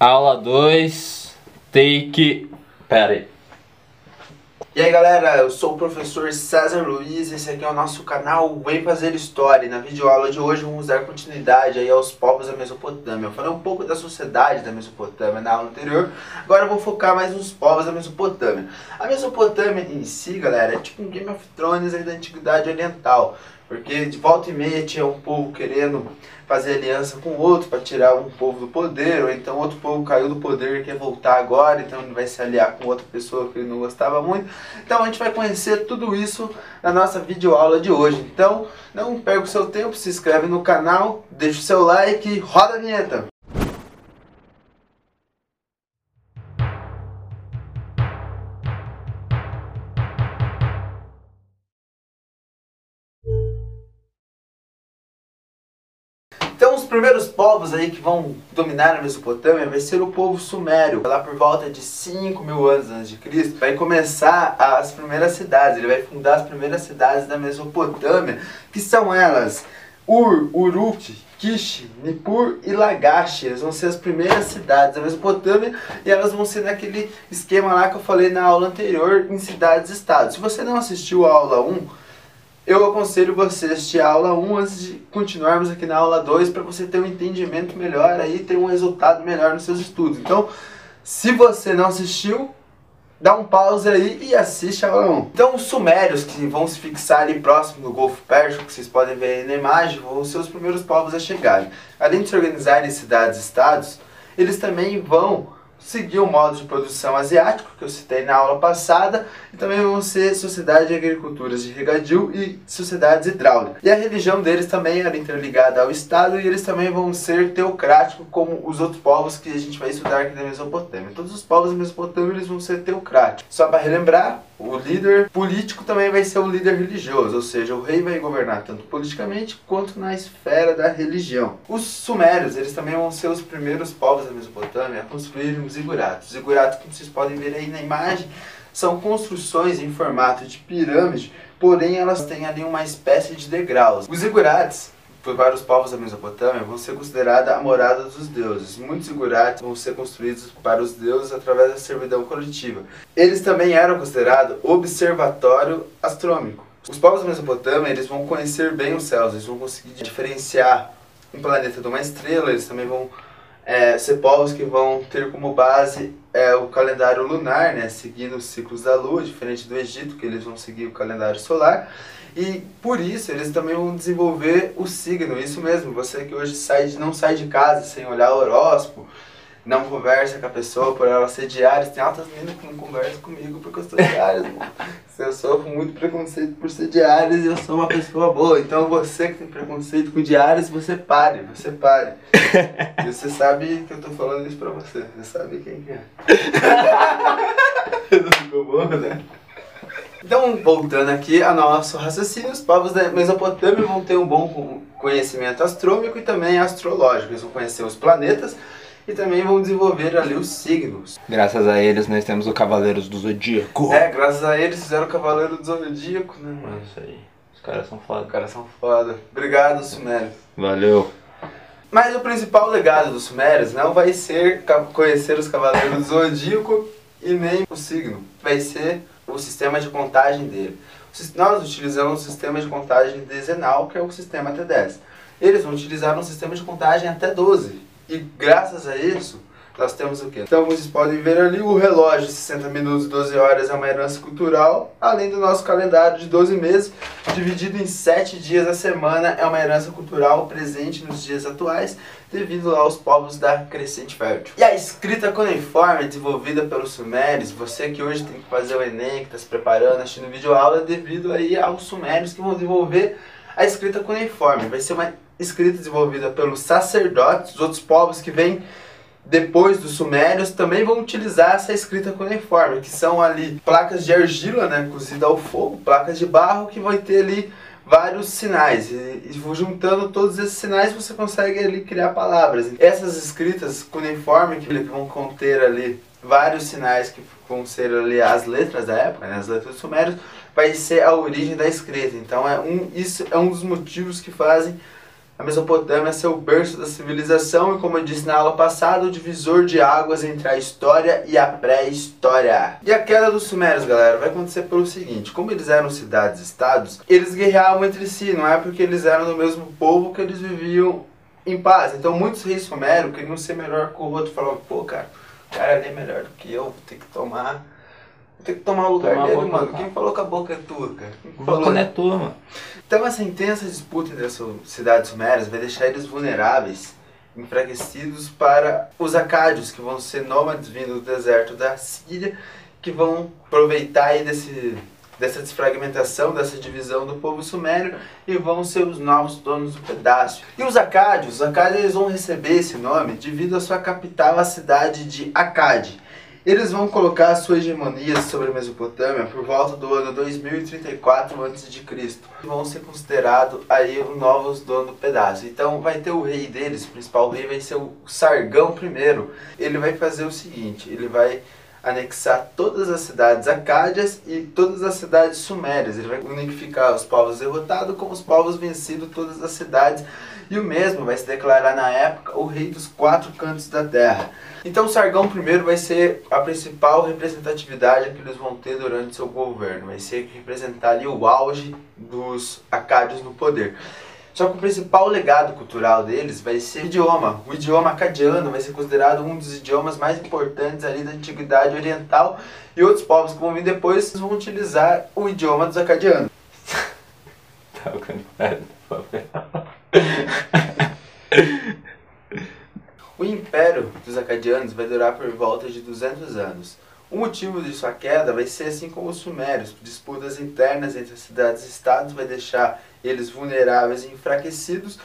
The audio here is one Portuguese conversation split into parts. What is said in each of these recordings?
Aula 2, take. Pera aí. E aí galera, eu sou o professor César Luiz, esse aqui é o nosso canal Vem Fazer História. Na videoaula de hoje vamos dar continuidade aí aos povos da Mesopotâmia. Eu falei um pouco da sociedade da Mesopotâmia na aula anterior, agora eu vou focar mais nos povos da Mesopotâmia. A Mesopotâmia em si, galera, é tipo um Game of Thrones da Antiguidade Oriental. Porque de volta e meia tinha um povo querendo fazer aliança com outro para tirar um povo do poder, ou então outro povo caiu do poder e quer voltar agora, então ele vai se aliar com outra pessoa que ele não gostava muito. Então a gente vai conhecer tudo isso na nossa videoaula de hoje. Então não perca o seu tempo, se inscreve no canal, deixa o seu like roda a vinheta! Primeiros povos aí que vão dominar a Mesopotâmia vai ser o povo sumério. Lá por volta de 5 mil anos antes de Cristo, vai começar as primeiras cidades. Ele vai fundar as primeiras cidades da Mesopotâmia, que são elas Ur, Uruk, Kish, Nippur e Lagash. Elas vão ser as primeiras cidades da Mesopotâmia e elas vão ser naquele esquema lá que eu falei na aula anterior, em cidades-estados. Se você não assistiu a aula 1, eu aconselho você a assistir a aula 1 antes de continuarmos aqui na aula 2 para você ter um entendimento melhor aí ter um resultado melhor nos seus estudos. Então, se você não assistiu, dá um pause aí e assiste a aula 1. Então, os sumérios que vão se fixar ali próximo do Golfo Pérsico, que vocês podem ver aí na imagem, vão ser os primeiros povos a chegarem. Além de se organizarem em cidades-estados, eles também vão seguir o modo de produção asiático, que eu citei na aula passada, e também vão ser sociedade de agriculturas de regadio e sociedades hidráulicas. E a religião deles também era interligada ao Estado, e eles também vão ser teocráticos, como os outros povos que a gente vai estudar aqui na Mesopotâmia. Todos os povos da Mesopotâmia eles vão ser teocráticos. Só para relembrar, o líder político também vai ser o líder religioso, ou seja, o rei vai governar tanto politicamente quanto na esfera da religião. Os sumérios, eles também vão ser os primeiros povos da Mesopotâmia a construírem os ziguratos. Os ziguratos, como vocês podem ver aí na imagem, são construções em formato de pirâmide, porém elas têm ali uma espécie de degraus. Os zigurates para os povos da Mesopotâmia vão ser consideradas a morada dos deuses. Muitos zigurates vão ser construídos para os deuses através da servidão coletiva. Eles também eram considerados observatório astrônomico. Os povos da Mesopotâmia eles vão conhecer bem os céus, eles vão conseguir diferenciar um planeta de uma estrela, eles também vão é, ser povos que vão ter como base é, o calendário lunar, né, seguindo os ciclos da lua, diferente do Egito, que eles vão seguir o calendário solar. E por isso eles também vão desenvolver o signo, isso mesmo, você que hoje sai, não sai de casa sem olhar o horóscopo, não conversa com a pessoa por ela ser Ares. Tem altas meninas que não conversam comigo porque eu sou mano. Eu sofro muito preconceito por ser Ares e eu sou uma pessoa boa. Então você que tem preconceito com Ares, você pare, você pare. e você sabe que eu tô falando isso pra você. Você sabe quem que é. não ficou bom, né? Então, voltando aqui ao nosso raciocínio, os povos da Mesopotâmia vão ter um bom conhecimento astrônomico e também astrológico. Eles vão conhecer os planetas, e também vão desenvolver ali os signos. Graças a eles nós temos o Cavaleiros do Zodíaco. É, graças a eles fizeram o Cavaleiro do Zodíaco, né, mano? É isso aí. Os caras são foda. Os caras são foda. Obrigado, Sumérios. Valeu. Mas o principal legado dos Sumérios não vai ser conhecer os Cavaleiros do Zodíaco e nem o signo. Vai ser o sistema de contagem dele. Nós utilizamos o sistema de contagem dezenal, que é o sistema até 10. Eles vão utilizar um sistema de contagem até 12. E graças a isso, nós temos o quê? Então vocês podem ver ali o relógio de 60 minutos, 12 horas é uma herança cultural, além do nosso calendário de 12 meses, dividido em 7 dias a semana, é uma herança cultural presente nos dias atuais, devido aos povos da crescente fértil. E a escrita cuneiforme desenvolvida pelos sumérios, você que hoje tem que fazer o Enem, que está se preparando, assistindo vídeo aula, é devido aí aos sumérios que vão desenvolver a escrita cuneiforme. Vai ser uma escrita desenvolvida pelos sacerdotes, os outros povos que vêm depois dos sumérios também vão utilizar essa escrita cuneiforme, que são ali placas de argila, né, cozida ao fogo, placas de barro que vai ter ali vários sinais e, e juntando todos esses sinais você consegue ali criar palavras. Essas escritas cuneiforme que vão conter ali vários sinais que vão ser ali as letras da época, né, as letras sumérios, vai ser a origem da escrita. Então é um isso é um dos motivos que fazem a Mesopotâmia ser o berço da civilização e, como eu disse na aula passada, o divisor de águas entre a história e a pré-história. E a queda dos Sumérios, galera, vai acontecer pelo seguinte: como eles eram cidades-estados, eles guerreavam entre si, não é porque eles eram do mesmo povo que eles viviam em paz. Então, muitos reis sumérios queriam ser melhor que o outro, falavam, pô, cara, o cara ali é melhor do que eu, vou ter que tomar. Ter que tomar o lugar Tomar dele, boca mano. Quem falou que a boca é tua, cara? Quem Boca falou? não é tua, mano. Então essa intensa disputa entre as cidades sumérias vai deixar eles vulneráveis, enfraquecidos para os acádios, que vão ser nômades vindo do deserto da Síria, que vão aproveitar aí desse, dessa desfragmentação, dessa divisão do povo sumério e vão ser os novos donos do pedaço. E os acádios, os acádios eles vão receber esse nome devido à sua capital, a cidade de Acade. Eles vão colocar sua hegemonia sobre a Mesopotâmia por volta do ano 2034 a.C. Vão ser considerados aí os novos donos do pedaço. Então vai ter o rei deles, o principal rei vai ser o Sargão I. Ele vai fazer o seguinte, ele vai anexar todas as cidades acádias e todas as cidades sumérias. Ele vai unificar os povos derrotados com os povos vencidos, todas as cidades. E o mesmo vai se declarar na época o rei dos quatro cantos da terra. Então Sargão I vai ser a principal representatividade que eles vão ter durante seu governo. Vai ser representar ali o auge dos acádios no poder. Só que o principal legado cultural deles vai ser o idioma. O idioma acadiano vai ser considerado um dos idiomas mais importantes ali da antiguidade oriental e outros povos que vão vir depois vão utilizar o idioma dos acadianos. Tá ficando velho. O império dos acadianos vai durar por volta de 200 anos. O motivo de sua queda vai ser assim como os sumérios, disputas internas entre as cidades e estados vai deixar eles vulneráveis e enfraquecidos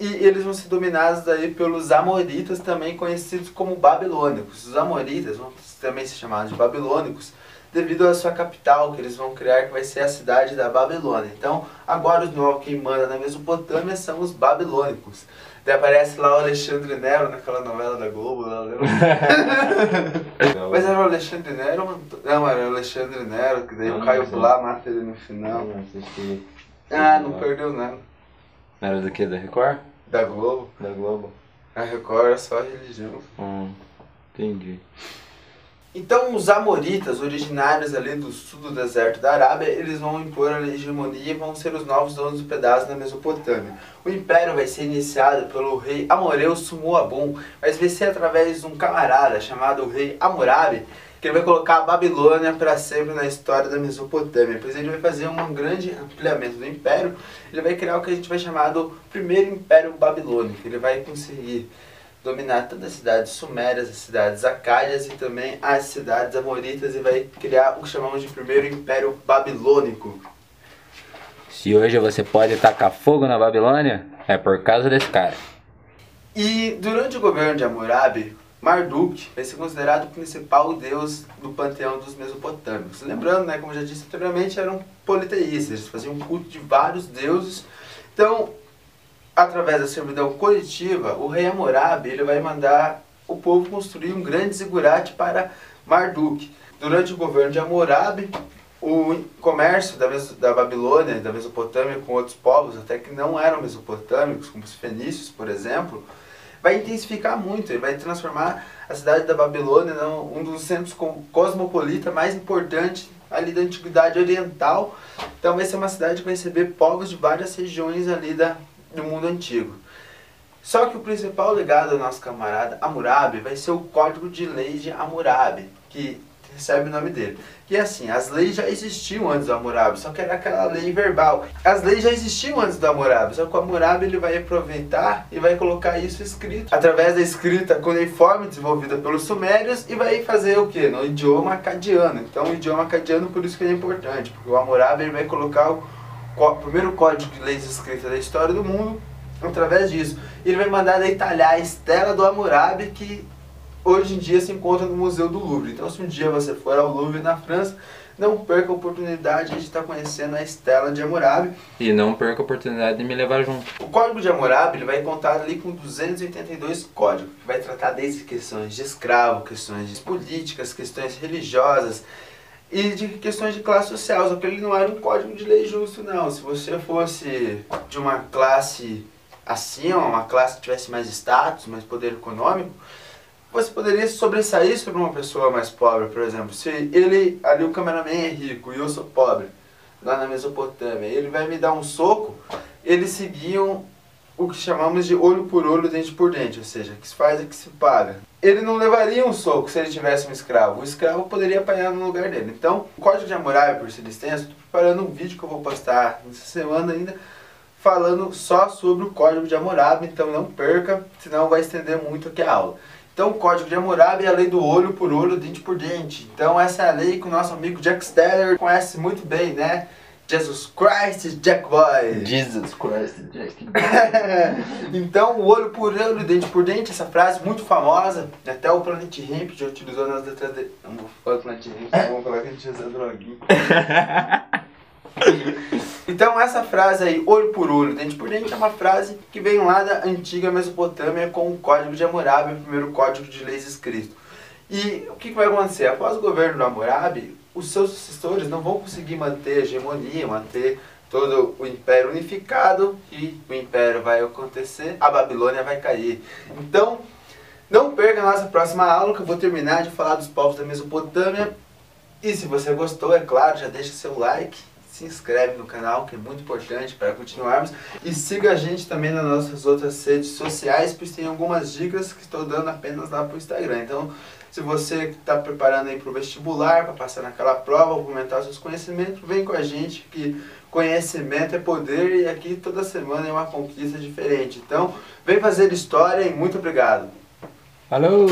e eles vão ser dominados daí pelos amoritas, também conhecidos como babilônicos. Os amoritas vão também ser chamados de babilônicos devido à sua capital que eles vão criar, que vai ser a cidade da Babilônia. Então, agora os novos quem manda na Mesopotâmia são os babilônicos. Daí aparece lá o Alexandre Nero naquela novela da Globo, lá, lembra? Mas era o Alexandre Nero? Não, era o Alexandre Nero, que daí Não, o Caio. Blá mata ele no final. Não assisti. Ah, não perdeu nada. Era do que? Da Record? Da Globo. Da Globo? A Record é só religião. Hum, entendi. Então os amoritas, originários ali do sul do deserto da Arábia, eles vão impor a hegemonia e vão ser os novos donos do pedaço da Mesopotâmia. O império vai ser iniciado pelo rei Amoreu Sumuabum, mas vai ser através de um camarada chamado rei Hammurabi, que ele vai colocar a Babilônia para sempre na história da Mesopotâmia. Pois ele vai fazer um grande ampliamento do império, ele vai criar o que a gente vai chamar do primeiro império babilônico. Ele vai conseguir dominar todas as cidades sumérias, as cidades acádias e também as cidades amoritas e vai criar o que chamamos de primeiro império babilônico. Se hoje você pode tacar fogo na Babilônia, é por causa desse cara. E durante o governo de Hammurabi, Marduk vai ser considerado o principal deus do panteão dos mesopotâmicos. Lembrando, né, como já disse anteriormente, eram politeístas, eles faziam um culto de vários deuses. Então, através da servidão coletiva, o rei Hammurabi ele vai mandar o povo construir um grande zigurate para Marduk. Durante o governo de Hammurabi, o comércio da, da Babilônia e da Mesopotâmia com outros povos, até que não eram mesopotâmicos, como os fenícios, por exemplo, vai intensificar muito. Ele vai transformar a cidade da Babilônia em um dos centros co- cosmopolita mais importantes ali da antiguidade oriental. Então vai ser uma cidade que vai receber povos de várias regiões ali da, do mundo antigo. Só que o principal legado do nosso camarada Hammurabi vai ser o Código de Leis de Hammurabi, que recebe o nome dele. E assim, as leis já existiam antes do Hammurabi, só que era aquela lei verbal. As leis já existiam antes do Hammurabi, só que o Hammurabi ele vai aproveitar e vai colocar isso escrito através da escrita cuneiforme desenvolvida pelos sumérios e vai fazer o que? No idioma acadiano. Então o idioma acadiano por isso que é importante, porque o Hammurabi ele vai colocar o primeiro código de leis escrita da história do mundo através disso. Ele vai mandar detalhar a estela do Hammurabi que hoje em dia se encontra no Museu do Louvre. Então se um dia você for ao Louvre na França, não perca a oportunidade de estar conhecendo a estela de Hammurabi. E não perca a oportunidade de me levar junto. O código de Hammurabi ele vai contar ali com 282 códigos, que vai tratar desde questões de escravo, questões políticas, questões religiosas e de questões de classe social. Só que ele não era um código de lei justo, não. Se você fosse de uma classe acima, uma classe que tivesse mais status, mais poder econômico, você poderia sobressair sobre uma pessoa mais pobre, por exemplo. Se ele, ali o cameraman é rico e eu sou pobre, lá na Mesopotâmia, ele vai me dar um soco, eles seguiam o que chamamos de olho por olho, dente por dente, ou seja, que se faz é que se paga. Ele não levaria um soco se ele tivesse um escravo, o escravo poderia apanhar no lugar dele. Então, o Código de Hammurabi, por ser extenso, estou preparando um vídeo que eu vou postar nessa semana ainda, falando só sobre o Código de Hammurabi, então não perca, senão vai estender muito aqui a aula. Então, o Código de Hammurabi é a lei do olho por olho, dente por dente. Então, essa é a lei que o nosso amigo Jack Steller conhece muito bem, né? Jesus Christ, Jack Boy. Jesus Christ, Jack Boy. então, o olho por olho, dente por dente, essa frase muito famosa, até o Planet Hemp já utilizou nas letras dele. Não vou falar Planet Hemp, vamos falar que a gente usa droguinha. Então essa frase aí, olho por olho, dente por dente, é uma frase que vem lá da antiga Mesopotâmia com o Código de Hammurabi, o primeiro código de leis escrito. E o que, que vai acontecer? Após o governo do Hammurabi, os seus sucessores não vão conseguir manter a hegemonia, manter todo o império unificado e o império vai acontecer, a Babilônia vai cair. Então, não perca a nossa próxima aula que eu vou terminar de falar dos povos da Mesopotâmia. E se você gostou, é claro, já deixa seu like se inscreve no canal, que é muito importante para continuarmos. E siga a gente também nas nossas outras redes sociais, pois tem algumas dicas que estou dando apenas lá para o Instagram. Então, se você está preparando aí para o vestibular, para passar naquela prova, aumentar seus conhecimentos, vem com a gente, que conhecimento é poder e aqui toda semana é uma conquista diferente. Então, vem fazer história e muito obrigado. Falou!